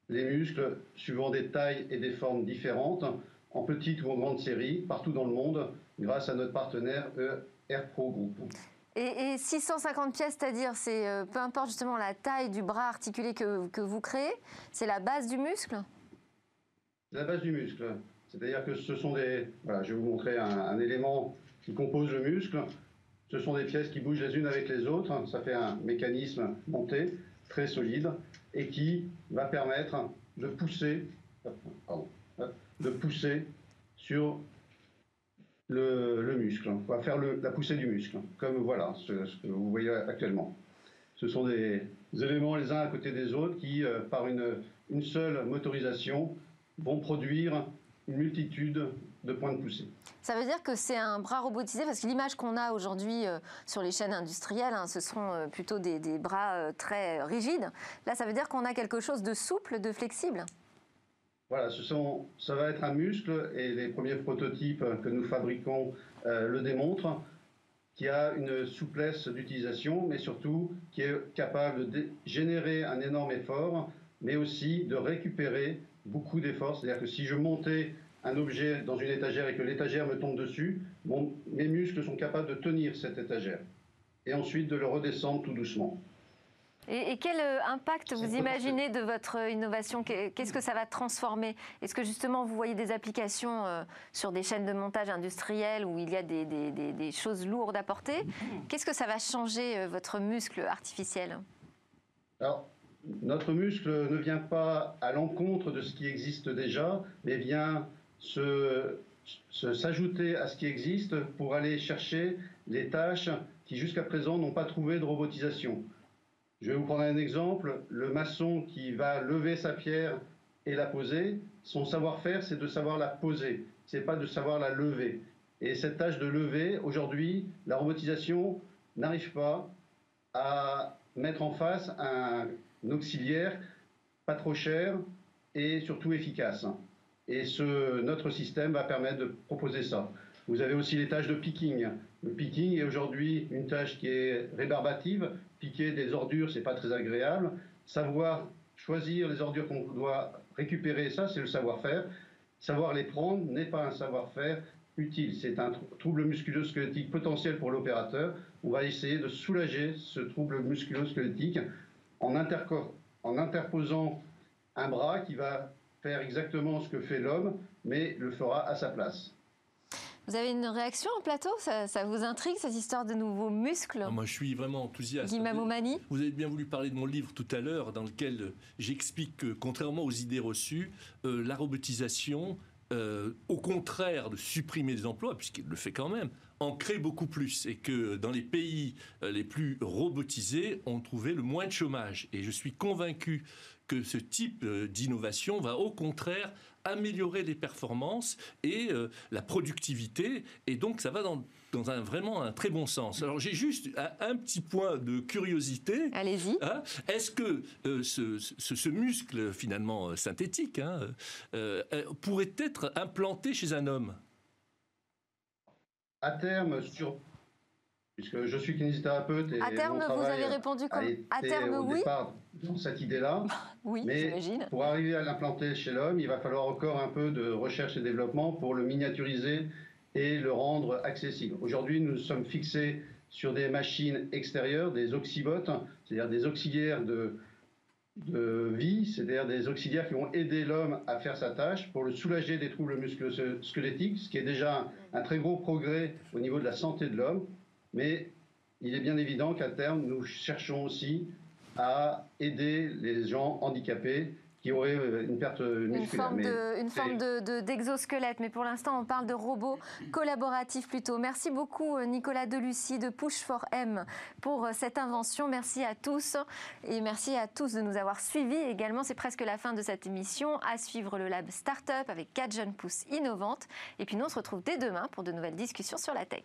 les muscles suivant des tailles et des formes différentes, en petite ou en grande série, partout dans le monde, grâce à notre partenaire AirPro Group. Et, 650 pièces, c'est-à-dire, c'est euh, peu importe justement la taille du bras articulé que, que vous créez, c'est la base du muscle? C'est la base du muscle. C'est-à-dire que ce sont des. Voilà, je vais vous montrer un, élément qui compose le muscle. Ce sont des pièces qui bougent les unes avec les autres. Ça fait un mécanisme monté, très solide, et qui va permettre de pousser de pousser sur le, muscle. On va faire la poussée du muscle, comme voilà, ce, que vous voyez actuellement. Ce sont des éléments les uns à côté des autres qui, euh, par une, une seule motorisation, vont produire une multitude de points de poussée. Ça veut dire que c'est un bras robotisé parce que l'image qu'on a aujourd'hui euh, sur les chaînes industrielles, hein, ce sont euh, plutôt des, bras très rigides. Là, ça veut dire qu'on a quelque chose de souple, de flexible voilà, ce ça va être un muscle et les premiers prototypes que nous fabriquons euh, le démontrent, qui a une souplesse d'utilisation, mais surtout qui est capable de générer un énorme effort, mais aussi de récupérer beaucoup d'efforts. C'est-à-dire que si je montais un objet dans une étagère et que l'étagère me tombe dessus, mes muscles sont capables de tenir cette étagère et ensuite de le redescendre tout doucement. Et, quel euh, impact vous imaginez de votre innovation? Qu'est-ce que ça va transformer? Est-ce que justement vous voyez des applications euh, sur des chaînes de montage industrielles où il y a des, choses lourdes à porter? Qu'est-ce que ça va changer euh, votre muscle artificiel? Alors, notre muscle ne vient pas à l'encontre de ce qui existe déjà, mais vient s'ajouter à ce qui existe pour aller chercher les tâches qui jusqu'à présent n'ont pas trouvé de robotisation. Je vais vous prendre un exemple. Le maçon qui va lever sa pierre et la poser, son savoir-faire, c'est de savoir la poser. C'est pas de savoir la lever. Et cette tâche de lever, aujourd'hui, la robotisation n'arrive pas à mettre en face un auxiliaire pas trop cher et surtout efficace. Et ce, notre système va permettre de proposer ça. Vous avez aussi les tâches de picking. Le picking est aujourd'hui une tâche qui est rébarbative. Piquer des ordures, c'est pas très agréable. Savoir choisir les ordures qu'on doit récupérer, ça, c'est le savoir-faire. Savoir les prendre n'est pas un savoir-faire utile. C'est un trouble musculo-squelettique potentiel pour l'opérateur. On va essayer de soulager ce trouble musculo-squelettique en, en interposant un bras qui va faire exactement ce que fait l'homme, mais le fera à sa place. Vous avez une réaction en plateau? Ça, vous intrigue cette histoire de nouveaux muscles? Ah, Moi, je suis vraiment enthousiaste. Vous avez bien voulu parler de mon livre tout à l'heure, dans lequel j'explique que, contrairement aux idées reçues, euh, la robotisation, euh, au contraire de supprimer des emplois, puisqu'il le fait quand même, en crée beaucoup plus et que dans les pays euh, les plus robotisés, on trouvait le moins de chômage. Et je suis convaincu que ce type d'innovation va au contraire améliorer les performances et euh, la productivité. Et donc, ça va dans, dans un, vraiment un très bon sens. Alors, j'ai juste un, petit point de curiosité. Allez-y. Hein. Est-ce que euh, ce, ce, muscle, finalement euh, synthétique, hein, pourrait être implanté chez un homme? À terme, sur puisque je suis kinésithérapeute et à terme, vous avez répondu comme à terme, au oui. Départ dans cette idée-là. oui, mais pour arriver à l'implanter chez l'homme, il va falloir encore un peu de recherche et développement pour le miniaturiser et le rendre accessible. Aujourd'hui, nous sommes fixés sur des machines extérieures, des oxybots, c'est-à-dire des auxiliaires de, de vie, c'est-à-dire des auxiliaires qui vont aider l'homme à faire sa tâche pour le soulager des troubles musculo-squelettiques, ce qui est déjà un très gros progrès au niveau de la santé de l'homme. Mais il est bien évident qu'à terme, nous cherchons aussi à aider les gens handicapés qui auraient euh, une perte musculaire. Une forme, d'exosquelette, mais pour l'instant on parle de robots collaboratifs plutôt. Merci beaucoup euh, Nicolas Delucy de Push 4 M pour euh, cette invention. Merci à tous et merci à tous de nous avoir suivis également. C'est presque la fin de cette émission. À suivre le Lab Startup avec quatre jeunes pousses innovantes. Et puis nous on se retrouve dès demain pour de nouvelles discussions sur la tech.